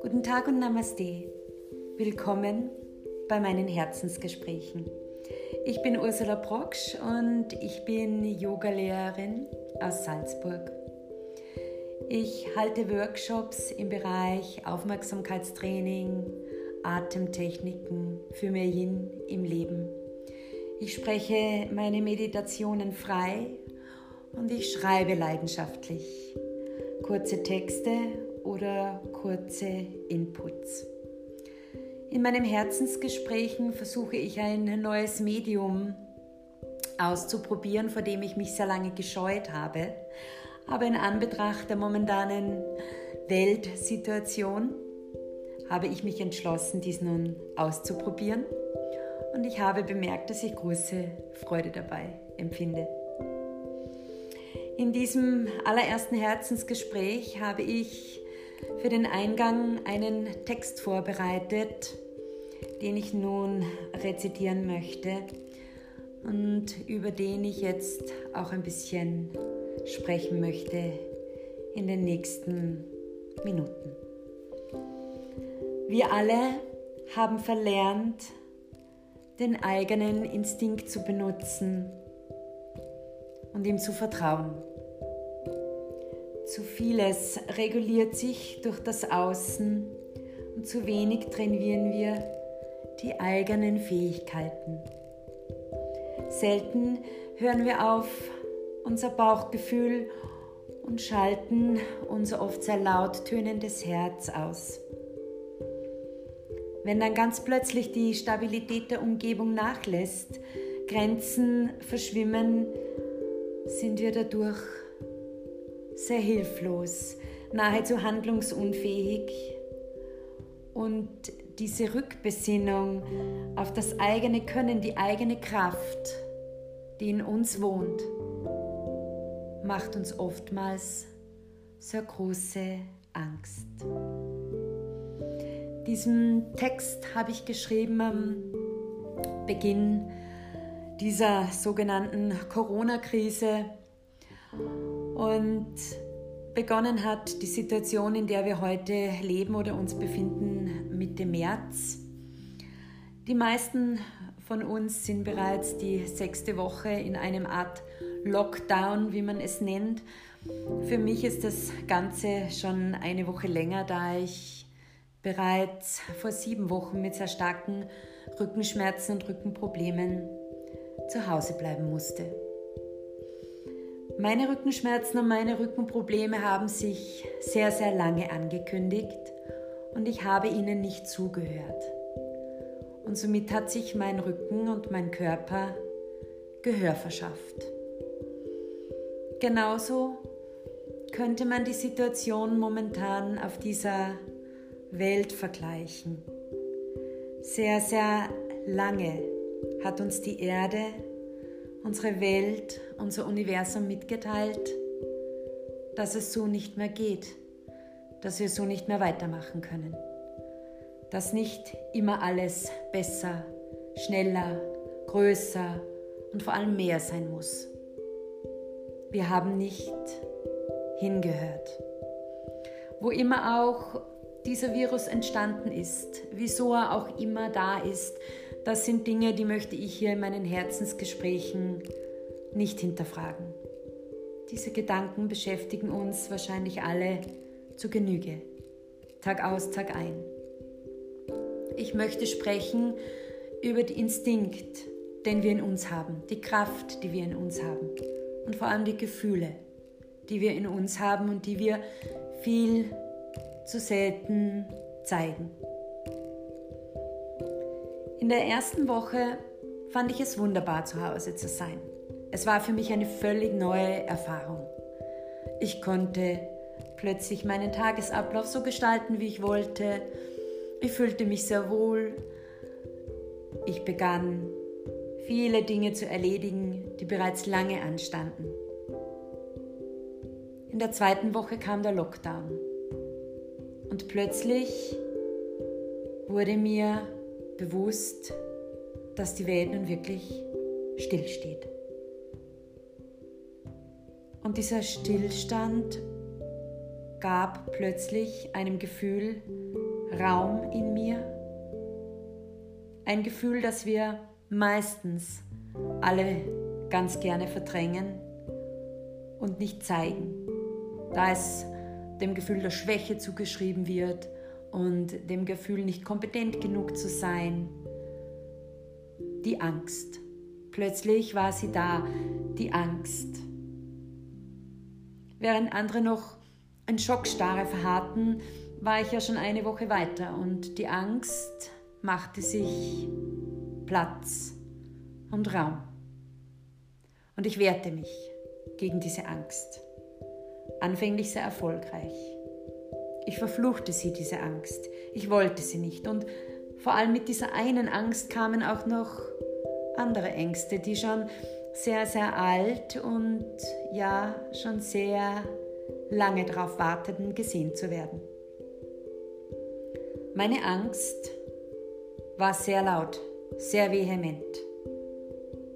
Guten Tag und Namaste. Willkommen bei meinen Herzensgesprächen. Ich bin Ursula Brocksch und ich bin Yogalehrerin aus Salzburg. Ich halte Workshops im Bereich Aufmerksamkeitstraining, Atemtechniken für mehr Yin im Leben. Ich spreche meine Meditationen frei und ich schreibe leidenschaftlich kurze Texte oder kurze Inputs. In meinen Herzensgesprächen versuche ich ein neues Medium auszuprobieren, vor dem ich mich sehr lange gescheut habe. Aber in Anbetracht der momentanen Weltsituation habe ich mich entschlossen, dies nun auszuprobieren. Und ich habe bemerkt, dass ich große Freude dabei empfinde. In diesem allerersten Herzensgespräch habe ich für den Eingang einen Text vorbereitet, den ich nun rezitieren möchte und über den ich jetzt auch ein bisschen sprechen möchte in den nächsten Minuten. Wir alle haben verlernt, den eigenen Instinkt zu benutzen und ihm zu vertrauen. Zu vieles reguliert sich durch das Außen und zu wenig trainieren wir die eigenen Fähigkeiten. Selten hören wir auf unser Bauchgefühl und schalten unser oft sehr laut tönendes Herz aus. Wenn dann ganz plötzlich die Stabilität der Umgebung nachlässt, Grenzen verschwimmen, sind wir dadurch sehr hilflos, nahezu handlungsunfähig. Und diese Rückbesinnung auf das eigene Können, die eigene Kraft, die in uns wohnt, macht uns oftmals sehr große Angst. Diesen Text habe ich geschrieben am Beginn dieser sogenannten Corona-Krise und begonnen hat die Situation, in der wir heute leben oder uns befinden, Mitte März. Die meisten von uns sind bereits die sechste Woche in einem Art Lockdown, wie man es nennt. Für mich ist das Ganze schon eine Woche länger, da ich bereits vor sieben Wochen mit sehr starken Rückenschmerzen und Rückenproblemen zu Hause bleiben musste. Meine Rückenschmerzen und meine Rückenprobleme haben sich sehr, sehr lange angekündigt und ich habe ihnen nicht zugehört. Und somit hat sich mein Rücken und mein Körper Gehör verschafft. Genauso könnte man die Situation momentan auf dieser Welt vergleichen. Sehr, sehr lange hat uns die Erde unsere Welt, unser Universum mitgeteilt, dass es so nicht mehr geht, dass wir so nicht mehr weitermachen können, dass nicht immer alles besser, schneller, größer und vor allem mehr sein muss. Wir haben nicht hingehört. Wo immer auch dieser Virus entstanden ist, wieso er auch immer da ist, das sind Dinge, die möchte ich hier in meinen Herzensgesprächen nicht hinterfragen. Diese Gedanken beschäftigen uns wahrscheinlich alle zu Genüge, Tag aus, Tag ein. Ich möchte sprechen über den Instinkt, den wir in uns haben, die Kraft, die wir in uns haben und vor allem die Gefühle, die wir in uns haben und die wir viel zu selten zeigen. In der ersten Woche fand ich es wunderbar, zu Hause zu sein. Es war für mich eine völlig neue Erfahrung. Ich konnte plötzlich meinen Tagesablauf so gestalten, wie ich wollte. Ich fühlte mich sehr wohl. Ich begann viele Dinge zu erledigen, die bereits lange anstanden. In der zweiten Woche kam der Lockdown und plötzlich wurde mir bewusst, dass die Welt nun wirklich stillsteht. Und dieser Stillstand gab plötzlich einem Gefühl Raum in mir. Ein Gefühl, das wir meistens alle ganz gerne verdrängen und nicht zeigen, da es dem Gefühl der Schwäche zugeschrieben wird und dem Gefühl, nicht kompetent genug zu sein. Die Angst. Plötzlich war sie da, die Angst. Während andere noch in Schockstarre verharrten, war ich ja schon eine Woche weiter und die Angst machte sich Platz und Raum. Und ich wehrte mich gegen diese Angst. Anfänglich sehr erfolgreich. Ich verfluchte sie, diese Angst. Ich wollte sie nicht. Und vor allem mit dieser einen Angst kamen auch noch andere Ängste, die schon sehr, sehr alt und ja, schon sehr lange darauf warteten, gesehen zu werden. Meine Angst war sehr laut, sehr vehement.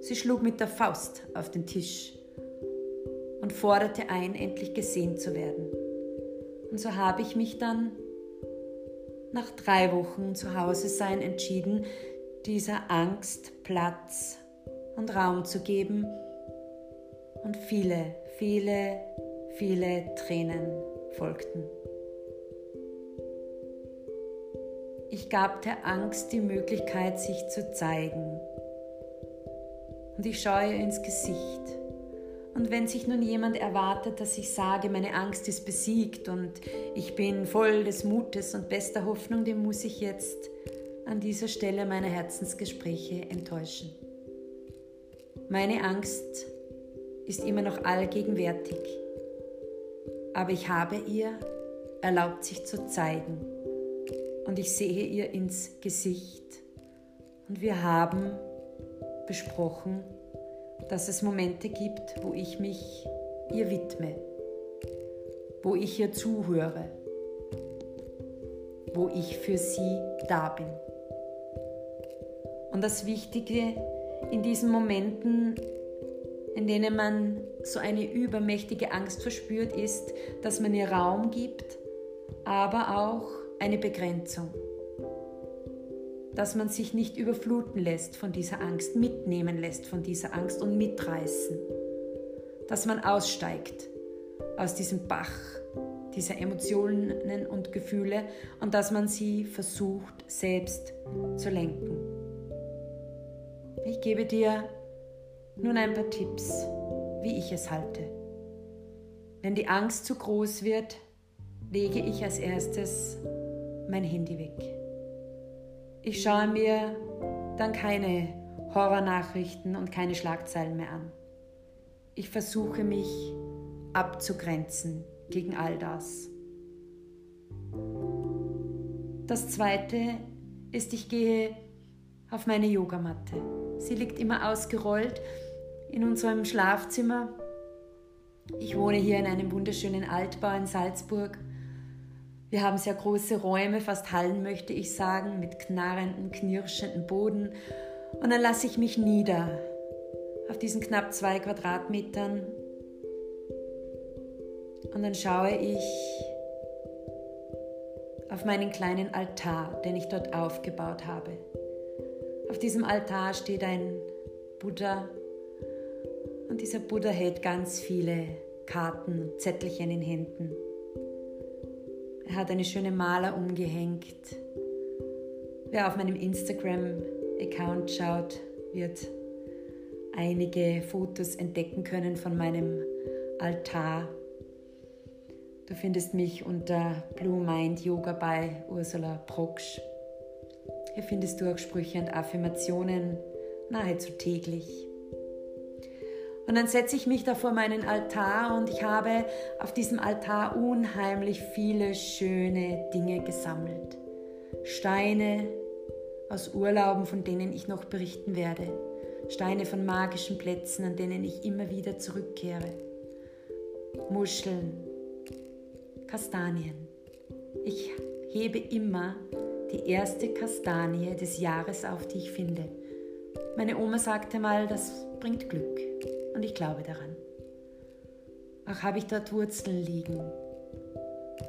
Sie schlug mit der Faust auf den Tisch und forderte ein, endlich gesehen zu werden. Und so habe ich mich dann nach drei Wochen zu Hause sein entschieden, dieser Angst Platz und Raum zu geben und viele, viele, viele Tränen folgten. Ich gab der Angst die Möglichkeit, sich zu zeigen. Und ich schaue ihr ins Gesicht. Und wenn sich nun jemand erwartet, dass ich sage, meine Angst ist besiegt und ich bin voll des Mutes und bester Hoffnung, dem muss ich jetzt an dieser Stelle meiner Herzensgespräche enttäuschen. Meine Angst ist immer noch allgegenwärtig, aber ich habe ihr erlaubt, sich zu zeigen und ich sehe ihr ins Gesicht und wir haben besprochen, dass es Momente gibt, wo ich mich ihr widme, wo ich ihr zuhöre, wo ich für sie da bin. Und das Wichtige in diesen Momenten, in denen man so eine übermächtige Angst verspürt, ist, dass man ihr Raum gibt, aber auch eine Begrenzung. Dass man sich nicht überfluten lässt von dieser Angst, mitnehmen lässt von dieser Angst und mitreißen. Dass man aussteigt aus diesem Bach dieser Emotionen und Gefühle und dass man sie versucht selbst zu lenken. Ich gebe dir nun ein paar Tipps, wie ich es halte. Wenn die Angst zu groß wird, lege ich als erstes mein Handy weg. Ich schaue mir dann keine Horrornachrichten und keine Schlagzeilen mehr an. Ich versuche mich abzugrenzen gegen all das. Das zweite ist, ich gehe auf meine Yogamatte. Sie liegt immer ausgerollt in unserem Schlafzimmer. Ich wohne hier in einem wunderschönen Altbau in Salzburg wir haben sehr große Räume, fast Hallen möchte ich sagen, mit knarrenden, knirschenden Boden. Und dann lasse ich mich nieder auf diesen knapp zwei Quadratmetern. Und dann schaue ich auf meinen kleinen Altar, den ich dort aufgebaut habe. Auf diesem Altar steht ein Buddha und dieser Buddha hält ganz viele Karten und Zettelchen in Händen. Er hat eine schöne Maler umgehängt. Wer auf meinem Instagram-Account schaut, wird einige Fotos entdecken können von meinem Altar. Du findest mich unter Blue Mind Yoga bei Ursula Proksch. Hier findest du auch Sprüche und Affirmationen nahezu täglich. Und dann setze ich mich da vor meinen Altar und ich habe auf diesem Altar unheimlich viele schöne Dinge gesammelt. Steine aus Urlauben, von denen ich noch berichten werde. Steine von magischen Plätzen, an denen ich immer wieder zurückkehre. Muscheln, Kastanien. Ich hebe immer die erste Kastanie des Jahres auf, die ich finde. Meine Oma sagte mal, das bringt Glück und ich glaube daran. Auch habe ich dort Wurzeln liegen.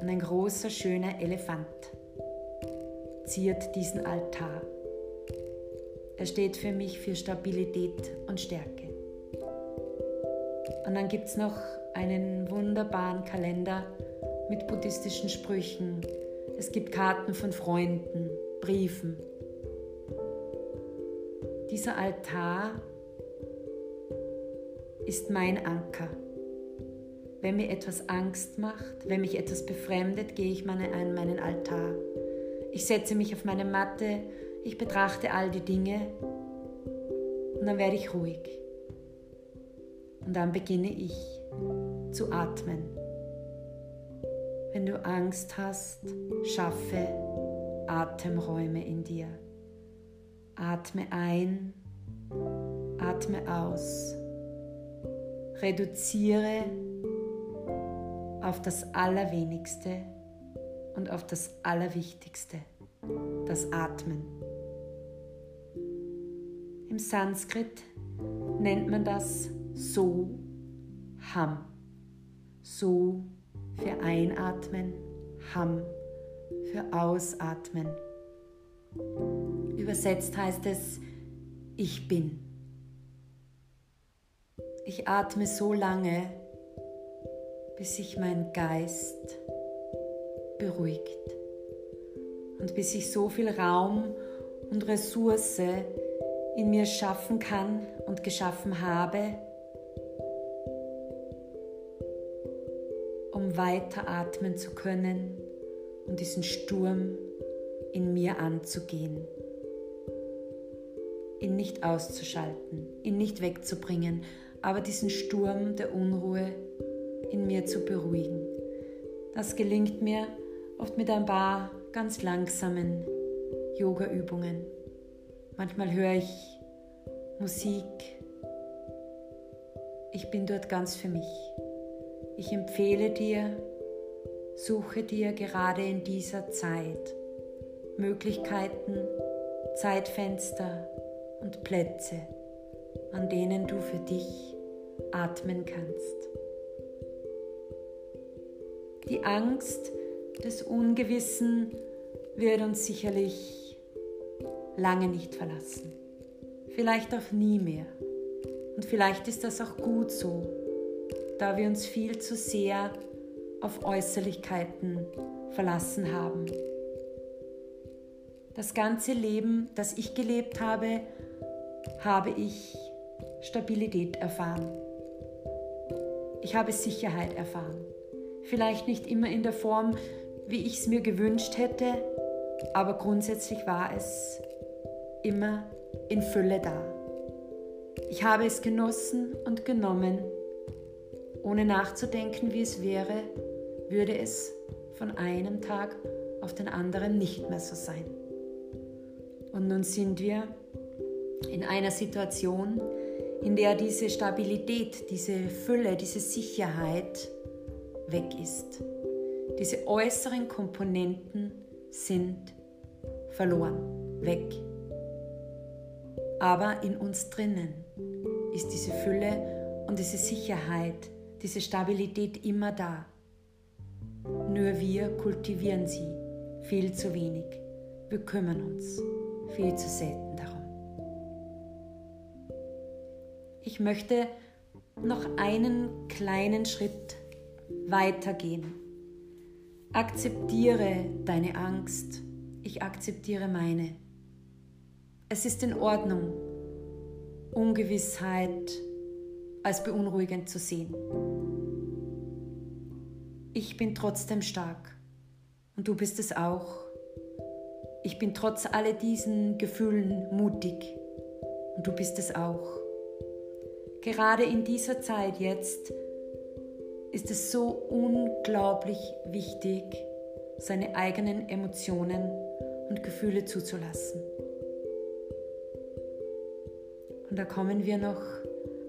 Und ein großer, schöner Elefant ziert diesen Altar. Er steht für mich für Stabilität und Stärke. Und dann gibt es noch einen wunderbaren Kalender mit buddhistischen Sprüchen. Es gibt Karten von Freunden, Briefen. Dieser Altar ist mein Anker. Wenn mir etwas Angst macht, wenn mich etwas befremdet, gehe ich meine, an meinen Altar. Ich setze mich auf meine Matte, ich betrachte all die Dinge und dann werde ich ruhig. Und dann beginne ich zu atmen. Wenn du Angst hast, schaffe Atemräume in dir. Atme ein, atme aus. Reduziere auf das Allerwenigste und auf das Allerwichtigste, das Atmen. Im Sanskrit nennt man das So Ham. So für Einatmen, Ham für Ausatmen. Übersetzt heißt es, ich bin. Ich atme so lange, bis sich mein Geist beruhigt und bis ich so viel Raum und Ressource in mir schaffen kann und geschaffen habe, um weiter atmen zu können und diesen Sturm in mir anzugehen, ihn nicht auszuschalten, ihn nicht wegzubringen, aber diesen Sturm der Unruhe in mir zu beruhigen. Das gelingt mir oft mit ein paar ganz langsamen Yoga-Übungen. Manchmal höre ich Musik. Ich bin dort ganz für mich. Ich empfehle dir, suche dir gerade in dieser Zeit Möglichkeiten, Zeitfenster und Plätze, an denen du für dich atmen kannst. Die Angst des Ungewissen wird uns sicherlich lange nicht verlassen. Vielleicht auch nie mehr. Und vielleicht ist das auch gut so, da wir uns viel zu sehr auf Äußerlichkeiten verlassen haben. Das ganze Leben, das ich gelebt habe, habe ich Stabilität erfahren. Ich habe Sicherheit erfahren. Vielleicht nicht immer in der Form, wie ich es mir gewünscht hätte, aber grundsätzlich war es immer in Fülle da. Ich habe es genossen und genommen, ohne nachzudenken, wie es wäre, würde es von einem Tag auf den anderen nicht mehr so sein. Und nun sind wir in einer Situation, in der diese Stabilität, diese Fülle, diese Sicherheit weg ist. Diese äußeren Komponenten sind verloren, weg. Aber in uns drinnen ist diese Fülle und diese Sicherheit, diese Stabilität immer da. Nur wir kultivieren sie viel zu wenig. Wir kümmern uns viel zu selten Ich möchte noch einen kleinen Schritt weitergehen. Akzeptiere deine Angst. Ich akzeptiere meine. Es ist in Ordnung, Ungewissheit als beunruhigend zu sehen. Ich bin trotzdem stark und du bist es auch. Ich bin trotz all diesen Gefühlen mutig und du bist es auch. Gerade in dieser Zeit jetzt ist es so unglaublich wichtig, seine eigenen Emotionen und Gefühle zuzulassen. Und da kommen wir noch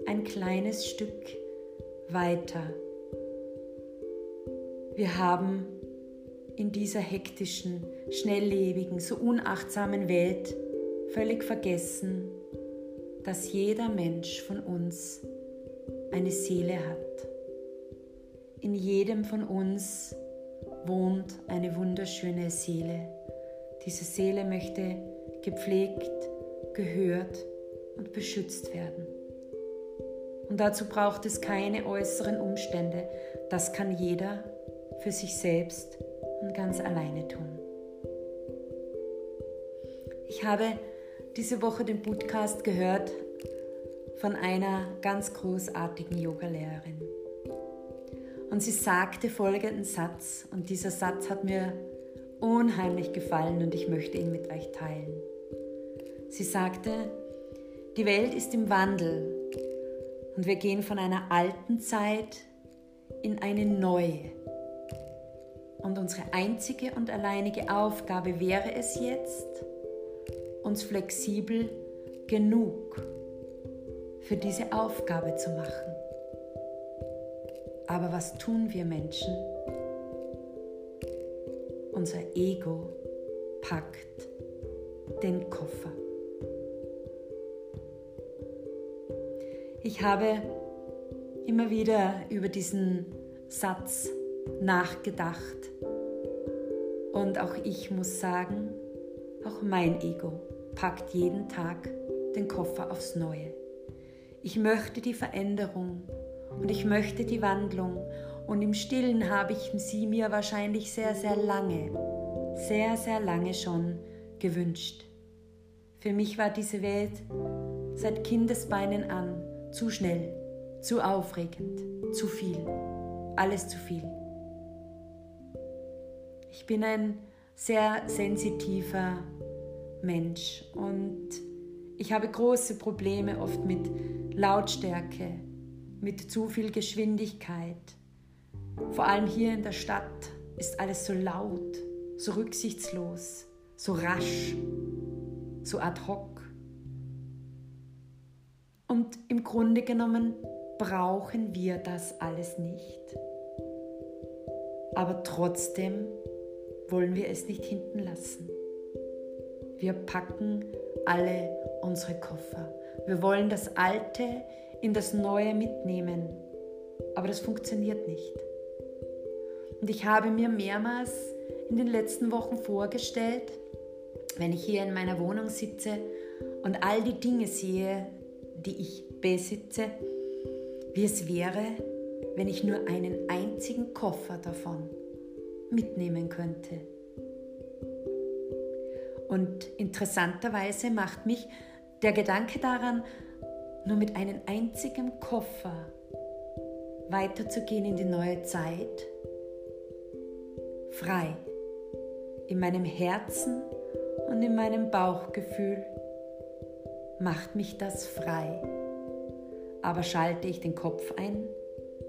ein kleines Stück weiter. Wir haben in dieser hektischen, schnelllebigen, so unachtsamen Welt völlig vergessen, dass jeder Mensch von uns eine Seele hat. in jedem von uns wohnt eine wunderschöne Seele. Diese Seele möchte gepflegt, gehört und beschützt werden. Und dazu braucht es keine äußeren Umstände. Das kann jeder für sich selbst und ganz alleine tun. Ich habe diese Woche den Podcast gehört von einer ganz großartigen Yogalehrerin. Und sie sagte folgenden Satz, und dieser Satz hat mir unheimlich gefallen und ich möchte ihn mit euch teilen. Sie sagte, die Welt ist im Wandel und wir gehen von einer alten Zeit in eine neue. Und unsere einzige und alleinige Aufgabe wäre es jetzt, uns flexibel genug für diese Aufgabe zu machen. Aber was tun wir Menschen? Unser Ego packt den Koffer. Ich habe immer wieder über diesen Satz nachgedacht und auch ich muss sagen, auch mein Ego packt jeden Tag den Koffer aufs Neue. Ich möchte die Veränderung und ich möchte die Wandlung und im stillen habe ich sie mir wahrscheinlich sehr, sehr lange, sehr, sehr lange schon gewünscht. Für mich war diese Welt seit Kindesbeinen an zu schnell, zu aufregend, zu viel, alles zu viel. Ich bin ein sehr sensitiver Mensch und ich habe große Probleme oft mit Lautstärke, mit zu viel Geschwindigkeit. Vor allem hier in der Stadt ist alles so laut, so rücksichtslos, so rasch, so ad hoc. Und im Grunde genommen brauchen wir das alles nicht. Aber trotzdem wollen wir es nicht hinten lassen. Wir packen alle unsere Koffer. Wir wollen das Alte in das Neue mitnehmen. Aber das funktioniert nicht. Und ich habe mir mehrmals in den letzten Wochen vorgestellt, wenn ich hier in meiner Wohnung sitze und all die Dinge sehe, die ich besitze, wie es wäre, wenn ich nur einen einzigen Koffer davon mitnehmen könnte. Und interessanterweise macht mich der Gedanke daran, nur mit einem einzigen Koffer weiterzugehen in die neue Zeit, frei, in meinem Herzen und in meinem Bauchgefühl, macht mich das frei. Aber schalte ich den Kopf ein,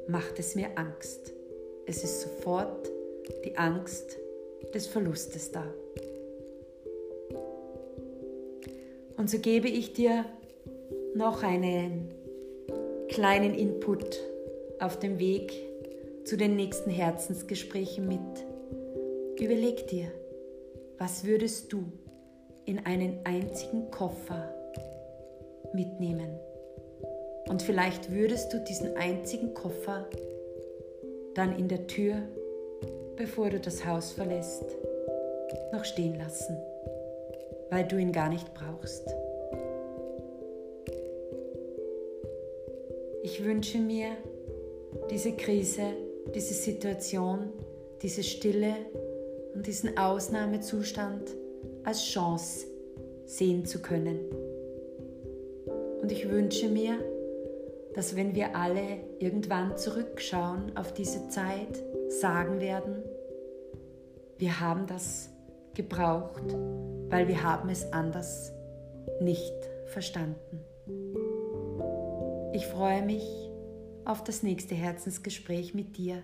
macht es mir Angst. Es ist sofort die Angst des Verlustes da. Und so gebe ich dir noch einen kleinen Input auf dem Weg zu den nächsten Herzensgesprächen mit. Überleg dir, was würdest du in einen einzigen Koffer mitnehmen? Und vielleicht würdest du diesen einzigen Koffer dann in der Tür, bevor du das Haus verlässt, noch stehen lassen weil du ihn gar nicht brauchst. Ich wünsche mir diese Krise, diese Situation, diese Stille und diesen Ausnahmezustand als Chance sehen zu können. Und ich wünsche mir, dass wenn wir alle irgendwann zurückschauen auf diese Zeit, sagen werden, wir haben das gebraucht, weil wir haben es anders nicht verstanden. Ich freue mich auf das nächste Herzensgespräch mit dir.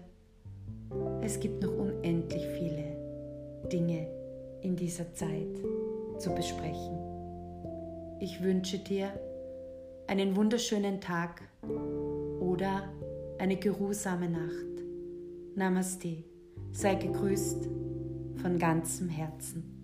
Es gibt noch unendlich viele Dinge in dieser Zeit zu besprechen. Ich wünsche dir einen wunderschönen Tag oder eine geruhsame Nacht. Namaste. Sei gegrüßt von ganzem Herzen.